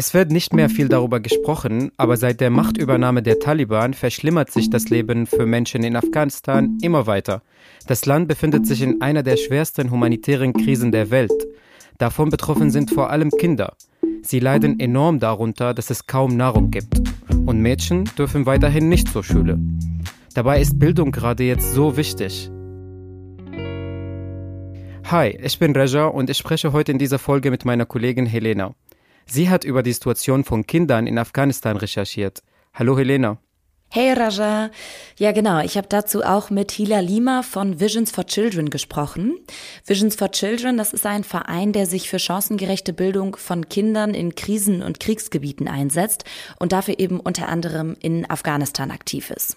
Es wird nicht mehr viel darüber gesprochen, aber seit der Machtübernahme der Taliban verschlimmert sich das Leben für Menschen in Afghanistan immer weiter. Das Land befindet sich in einer der schwersten humanitären Krisen der Welt. Davon betroffen sind vor allem Kinder. Sie leiden enorm darunter, dass es kaum Nahrung gibt. Und Mädchen dürfen weiterhin nicht zur Schule. Dabei ist Bildung gerade jetzt so wichtig. Hi, ich bin Reja und ich spreche heute in dieser Folge mit meiner Kollegin Helena. Sie hat über die Situation von Kindern in Afghanistan recherchiert. Hallo Helena. Hey Raja. Ja genau, ich habe dazu auch mit Hila Lima von Visions for Children gesprochen. Visions for Children, das ist ein Verein, der sich für chancengerechte Bildung von Kindern in Krisen- und Kriegsgebieten einsetzt und dafür eben unter anderem in Afghanistan aktiv ist.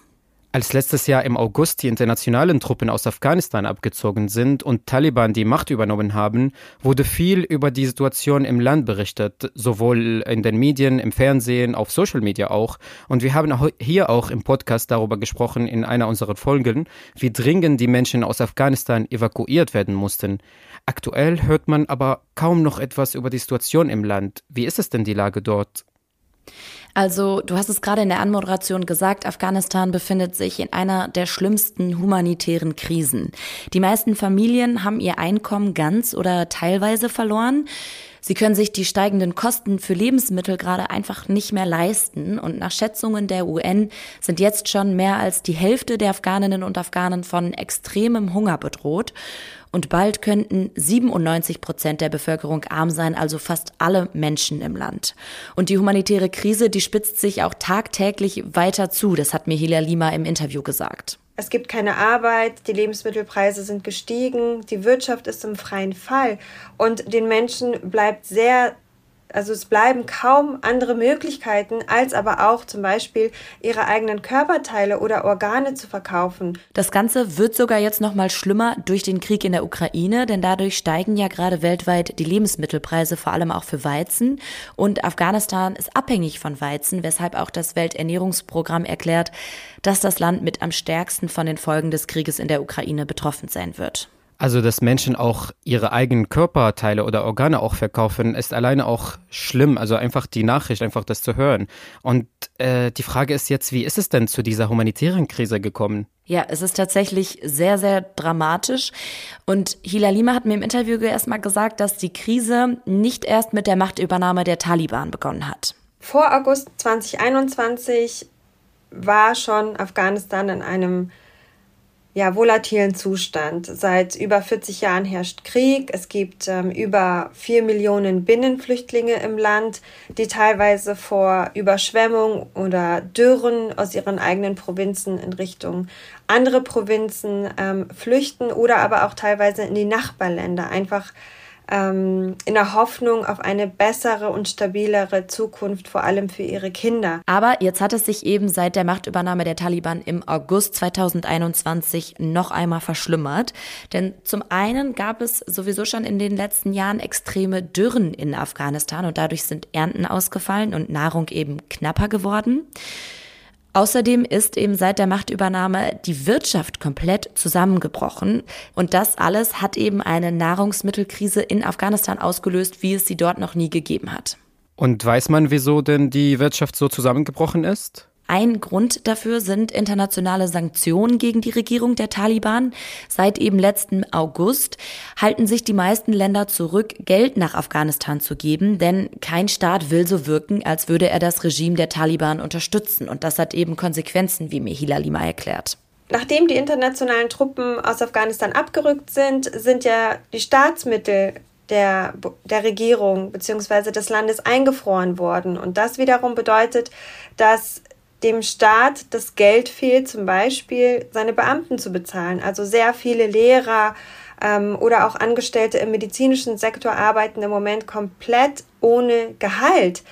Als letztes Jahr im August die internationalen Truppen aus Afghanistan abgezogen sind und Taliban die Macht übernommen haben, wurde viel über die Situation im Land berichtet, sowohl in den Medien, im Fernsehen, auf Social Media auch. Und wir haben hier auch im Podcast darüber gesprochen, in einer unserer Folgen, wie dringend die Menschen aus Afghanistan evakuiert werden mussten. Aktuell hört man aber kaum noch etwas über die Situation im Land. Wie ist es denn die Lage dort? Also, du hast es gerade in der Anmoderation gesagt, Afghanistan befindet sich in einer der schlimmsten humanitären Krisen. Die meisten Familien haben ihr Einkommen ganz oder teilweise verloren. Sie können sich die steigenden Kosten für Lebensmittel gerade einfach nicht mehr leisten. Und nach Schätzungen der UN sind jetzt schon mehr als die Hälfte der Afghaninnen und Afghanen von extremem Hunger bedroht. Und bald könnten 97 Prozent der Bevölkerung arm sein, also fast alle Menschen im Land. Und die humanitäre Krise, die spitzt sich auch tagtäglich weiter zu. Das hat mir Hila Lima im Interview gesagt. Es gibt keine Arbeit, die Lebensmittelpreise sind gestiegen, die Wirtschaft ist im freien Fall und den Menschen bleibt sehr also es bleiben kaum andere Möglichkeiten, als aber auch zum Beispiel ihre eigenen Körperteile oder Organe zu verkaufen. Das Ganze wird sogar jetzt noch mal schlimmer durch den Krieg in der Ukraine, denn dadurch steigen ja gerade weltweit die Lebensmittelpreise, vor allem auch für Weizen. Und Afghanistan ist abhängig von Weizen, weshalb auch das Welternährungsprogramm erklärt, dass das Land mit am stärksten von den Folgen des Krieges in der Ukraine betroffen sein wird. Also, dass Menschen auch ihre eigenen Körperteile oder Organe auch verkaufen, ist alleine auch schlimm. Also einfach die Nachricht, einfach das zu hören. Und äh, die Frage ist jetzt, wie ist es denn zu dieser humanitären Krise gekommen? Ja, es ist tatsächlich sehr, sehr dramatisch. Und Hila Lima hat mir im Interview erstmal gesagt, dass die Krise nicht erst mit der Machtübernahme der Taliban begonnen hat. Vor August 2021 war schon Afghanistan in einem ja, volatilen Zustand. Seit über 40 Jahren herrscht Krieg. Es gibt ähm, über vier Millionen Binnenflüchtlinge im Land, die teilweise vor Überschwemmung oder Dürren aus ihren eigenen Provinzen in Richtung andere Provinzen ähm, flüchten oder aber auch teilweise in die Nachbarländer einfach in der Hoffnung auf eine bessere und stabilere Zukunft, vor allem für ihre Kinder. Aber jetzt hat es sich eben seit der Machtübernahme der Taliban im August 2021 noch einmal verschlimmert. Denn zum einen gab es sowieso schon in den letzten Jahren extreme Dürren in Afghanistan und dadurch sind Ernten ausgefallen und Nahrung eben knapper geworden. Außerdem ist eben seit der Machtübernahme die Wirtschaft komplett zusammengebrochen. Und das alles hat eben eine Nahrungsmittelkrise in Afghanistan ausgelöst, wie es sie dort noch nie gegeben hat. Und weiß man, wieso denn die Wirtschaft so zusammengebrochen ist? Ein Grund dafür sind internationale Sanktionen gegen die Regierung der Taliban. Seit eben letzten August halten sich die meisten Länder zurück, Geld nach Afghanistan zu geben, denn kein Staat will so wirken, als würde er das Regime der Taliban unterstützen. Und das hat eben Konsequenzen, wie mir Hilal Lima erklärt. Nachdem die internationalen Truppen aus Afghanistan abgerückt sind, sind ja die Staatsmittel der, der Regierung bzw. des Landes eingefroren worden. Und das wiederum bedeutet, dass dem Staat das Geld fehlt, zum Beispiel seine Beamten zu bezahlen. Also sehr viele Lehrer ähm, oder auch Angestellte im medizinischen Sektor arbeiten im Moment komplett ohne Gehalt.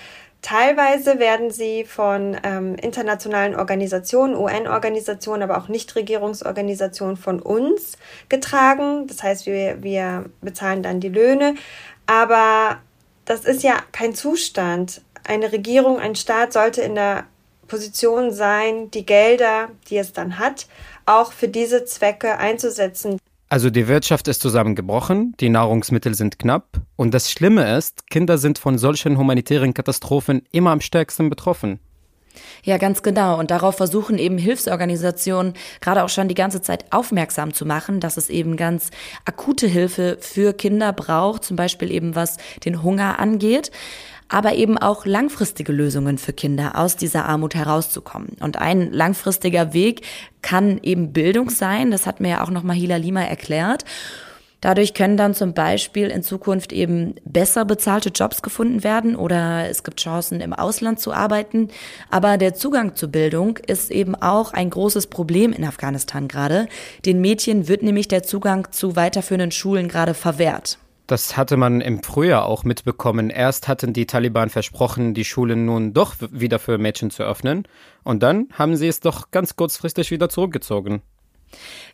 Teilweise werden sie von ähm, internationalen Organisationen, UN-Organisationen, aber auch Nichtregierungsorganisationen von uns getragen. Das heißt, wir, wir bezahlen dann die Löhne. Aber das ist ja kein Zustand. Eine Regierung, ein Staat sollte in der Position sein, die Gelder, die es dann hat, auch für diese Zwecke einzusetzen. Also die Wirtschaft ist zusammengebrochen, die Nahrungsmittel sind knapp und das Schlimme ist, Kinder sind von solchen humanitären Katastrophen immer am stärksten betroffen. Ja, ganz genau. Und darauf versuchen eben Hilfsorganisationen gerade auch schon die ganze Zeit aufmerksam zu machen, dass es eben ganz akute Hilfe für Kinder braucht, zum Beispiel eben was den Hunger angeht aber eben auch langfristige Lösungen für Kinder aus dieser Armut herauszukommen. Und ein langfristiger Weg kann eben Bildung sein. Das hat mir ja auch noch Mahila Lima erklärt. Dadurch können dann zum Beispiel in Zukunft eben besser bezahlte Jobs gefunden werden oder es gibt Chancen, im Ausland zu arbeiten. Aber der Zugang zur Bildung ist eben auch ein großes Problem in Afghanistan gerade. Den Mädchen wird nämlich der Zugang zu weiterführenden Schulen gerade verwehrt. Das hatte man im Frühjahr auch mitbekommen. Erst hatten die Taliban versprochen, die Schulen nun doch wieder für Mädchen zu öffnen. Und dann haben sie es doch ganz kurzfristig wieder zurückgezogen.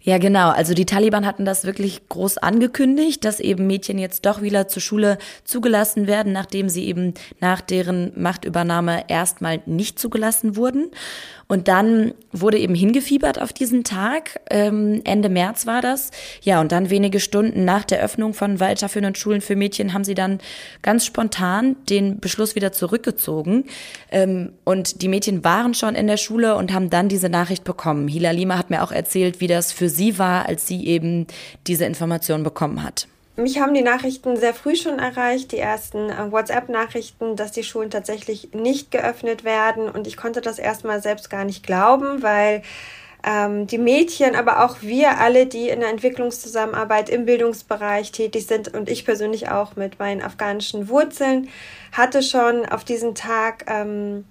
Ja, genau. Also die Taliban hatten das wirklich groß angekündigt, dass eben Mädchen jetzt doch wieder zur Schule zugelassen werden, nachdem sie eben nach deren Machtübernahme erstmal nicht zugelassen wurden. Und dann wurde eben hingefiebert auf diesen Tag. Ähm, Ende März war das. Ja, und dann wenige Stunden nach der Öffnung von weiterführenden Schulen für Mädchen haben sie dann ganz spontan den Beschluss wieder zurückgezogen. Ähm, und die Mädchen waren schon in der Schule und haben dann diese Nachricht bekommen. Hila Lima hat mir auch erzählt, wie das für sie war, als sie eben diese Information bekommen hat. Mich haben die Nachrichten sehr früh schon erreicht, die ersten äh, WhatsApp-Nachrichten, dass die Schulen tatsächlich nicht geöffnet werden. Und ich konnte das erstmal selbst gar nicht glauben, weil ähm, die Mädchen, aber auch wir alle, die in der Entwicklungszusammenarbeit im Bildungsbereich tätig sind und ich persönlich auch mit meinen afghanischen Wurzeln, hatte schon auf diesen Tag ähm,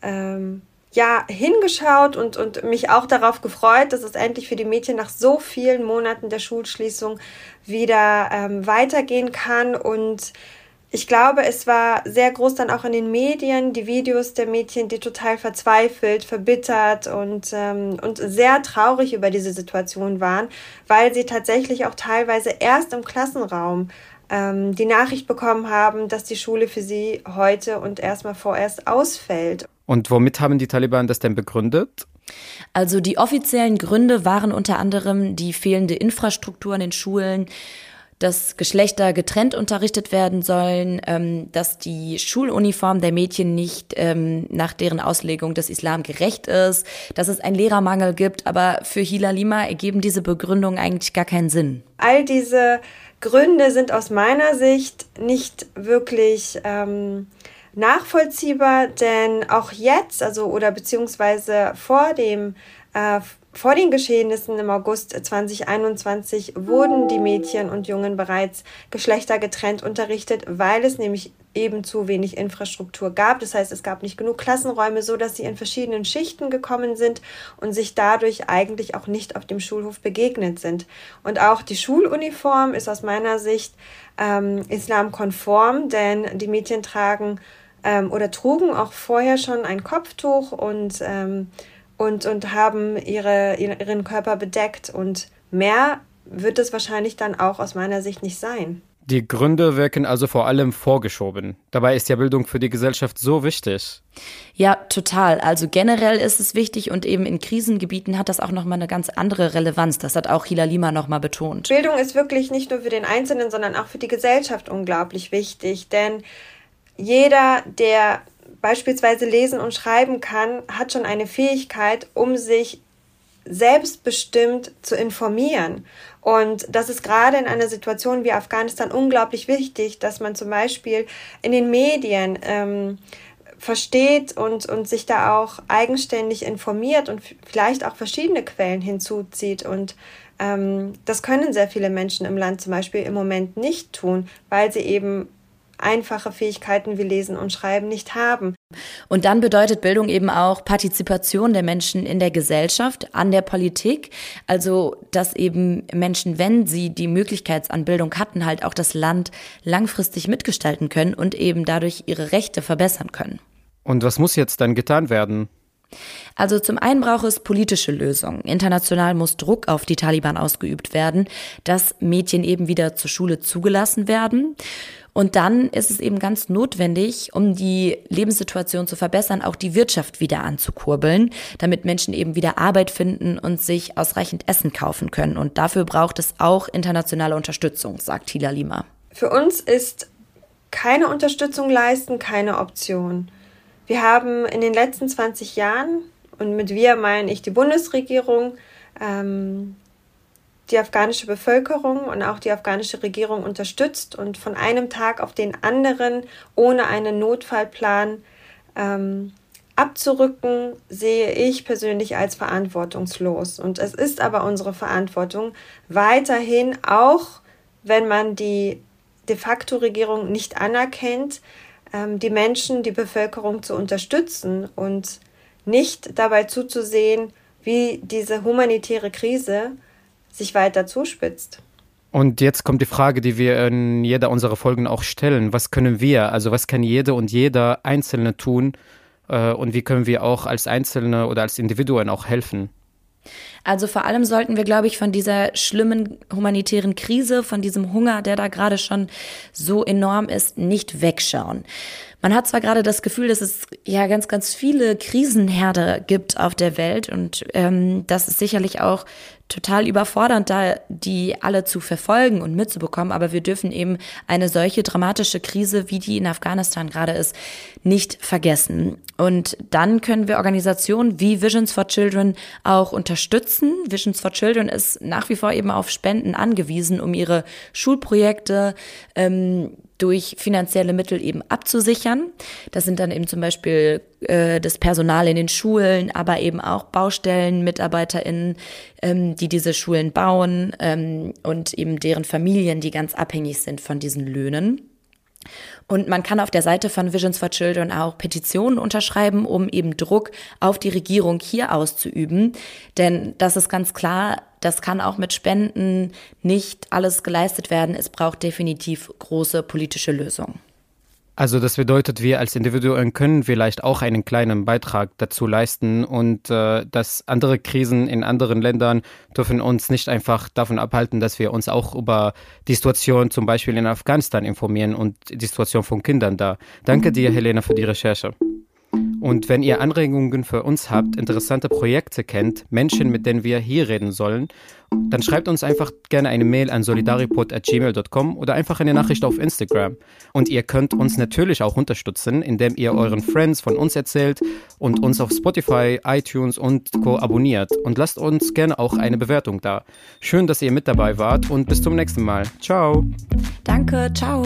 ähm, ja hingeschaut und, und mich auch darauf gefreut, dass es endlich für die Mädchen nach so vielen Monaten der Schulschließung wieder ähm, weitergehen kann. Und ich glaube, es war sehr groß dann auch in den Medien, die Videos der Mädchen, die total verzweifelt, verbittert und, ähm, und sehr traurig über diese Situation waren, weil sie tatsächlich auch teilweise erst im Klassenraum ähm, die Nachricht bekommen haben, dass die Schule für sie heute und erstmal vorerst ausfällt. Und womit haben die Taliban das denn begründet? Also die offiziellen Gründe waren unter anderem die fehlende Infrastruktur in den Schulen, dass Geschlechter getrennt unterrichtet werden sollen, ähm, dass die Schuluniform der Mädchen nicht ähm, nach deren Auslegung des Islam gerecht ist, dass es einen Lehrermangel gibt. Aber für Hila Lima ergeben diese Begründungen eigentlich gar keinen Sinn. All diese Gründe sind aus meiner Sicht nicht wirklich ähm, nachvollziehbar, denn auch jetzt, also oder beziehungsweise vor dem äh, vor den Geschehnissen im August 2021 wurden die Mädchen und Jungen bereits geschlechtergetrennt unterrichtet, weil es nämlich eben zu wenig Infrastruktur gab. Das heißt, es gab nicht genug Klassenräume, so dass sie in verschiedenen Schichten gekommen sind und sich dadurch eigentlich auch nicht auf dem Schulhof begegnet sind. Und auch die Schuluniform ist aus meiner Sicht ähm, islamkonform, denn die Mädchen tragen ähm, oder trugen auch vorher schon ein Kopftuch und, ähm, und, und haben ihre, ihren Körper bedeckt. Und mehr wird es wahrscheinlich dann auch aus meiner Sicht nicht sein. Die Gründe wirken also vor allem vorgeschoben. Dabei ist ja Bildung für die Gesellschaft so wichtig. Ja, total. Also generell ist es wichtig und eben in Krisengebieten hat das auch nochmal eine ganz andere Relevanz. Das hat auch Hila Lima nochmal betont. Bildung ist wirklich nicht nur für den Einzelnen, sondern auch für die Gesellschaft unglaublich wichtig. Denn jeder, der beispielsweise lesen und schreiben kann, hat schon eine Fähigkeit, um sich selbstbestimmt zu informieren. Und das ist gerade in einer Situation wie Afghanistan unglaublich wichtig, dass man zum Beispiel in den Medien ähm, versteht und, und sich da auch eigenständig informiert und vielleicht auch verschiedene Quellen hinzuzieht. Und ähm, das können sehr viele Menschen im Land zum Beispiel im Moment nicht tun, weil sie eben einfache Fähigkeiten wie Lesen und Schreiben nicht haben. Und dann bedeutet Bildung eben auch Partizipation der Menschen in der Gesellschaft, an der Politik. Also, dass eben Menschen, wenn sie die Möglichkeit an Bildung hatten, halt auch das Land langfristig mitgestalten können und eben dadurch ihre Rechte verbessern können. Und was muss jetzt dann getan werden? Also zum einen braucht es politische Lösungen. International muss Druck auf die Taliban ausgeübt werden, dass Mädchen eben wieder zur Schule zugelassen werden. Und dann ist es eben ganz notwendig, um die Lebenssituation zu verbessern, auch die Wirtschaft wieder anzukurbeln, damit Menschen eben wieder Arbeit finden und sich ausreichend Essen kaufen können. Und dafür braucht es auch internationale Unterstützung, sagt Hila Lima. Für uns ist keine Unterstützung leisten keine Option. Wir haben in den letzten 20 Jahren, und mit wir meine ich die Bundesregierung, ähm, die afghanische Bevölkerung und auch die afghanische Regierung unterstützt und von einem Tag auf den anderen ohne einen Notfallplan ähm, abzurücken, sehe ich persönlich als verantwortungslos. Und es ist aber unsere Verantwortung, weiterhin, auch wenn man die de facto Regierung nicht anerkennt, ähm, die Menschen, die Bevölkerung zu unterstützen und nicht dabei zuzusehen, wie diese humanitäre Krise sich weiter zuspitzt. Und jetzt kommt die Frage, die wir in jeder unserer Folgen auch stellen. Was können wir, also was kann jede und jeder Einzelne tun äh, und wie können wir auch als Einzelne oder als Individuen auch helfen? Also vor allem sollten wir, glaube ich, von dieser schlimmen humanitären Krise, von diesem Hunger, der da gerade schon so enorm ist, nicht wegschauen. Man hat zwar gerade das Gefühl, dass es ja ganz, ganz viele Krisenherde gibt auf der Welt und ähm, das ist sicherlich auch total überfordernd, da die alle zu verfolgen und mitzubekommen. Aber wir dürfen eben eine solche dramatische Krise, wie die in Afghanistan gerade ist, nicht vergessen. Und dann können wir Organisationen wie Visions for Children auch unterstützen. Visions for Children ist nach wie vor eben auf Spenden angewiesen, um ihre Schulprojekte ähm, durch finanzielle Mittel eben abzusichern. Das sind dann eben zum Beispiel äh, das Personal in den Schulen, aber eben auch Baustellen, MitarbeiterInnen, ähm, die diese Schulen bauen ähm, und eben deren Familien, die ganz abhängig sind von diesen Löhnen. Und man kann auf der Seite von Visions for Children auch Petitionen unterschreiben, um eben Druck auf die Regierung hier auszuüben. Denn das ist ganz klar, das kann auch mit Spenden nicht alles geleistet werden. Es braucht definitiv große politische Lösungen. Also das bedeutet, wir als Individuen können vielleicht auch einen kleinen Beitrag dazu leisten und äh, dass andere Krisen in anderen Ländern dürfen uns nicht einfach davon abhalten, dass wir uns auch über die Situation zum Beispiel in Afghanistan informieren und die Situation von Kindern da. Danke dir, Helena, für die Recherche. Und wenn ihr Anregungen für uns habt, interessante Projekte kennt, Menschen, mit denen wir hier reden sollen, dann schreibt uns einfach gerne eine Mail an solidaripod.gmail.com oder einfach eine Nachricht auf Instagram. Und ihr könnt uns natürlich auch unterstützen, indem ihr euren Friends von uns erzählt und uns auf Spotify, iTunes und Co. abonniert. Und lasst uns gerne auch eine Bewertung da. Schön, dass ihr mit dabei wart und bis zum nächsten Mal. Ciao. Danke, ciao.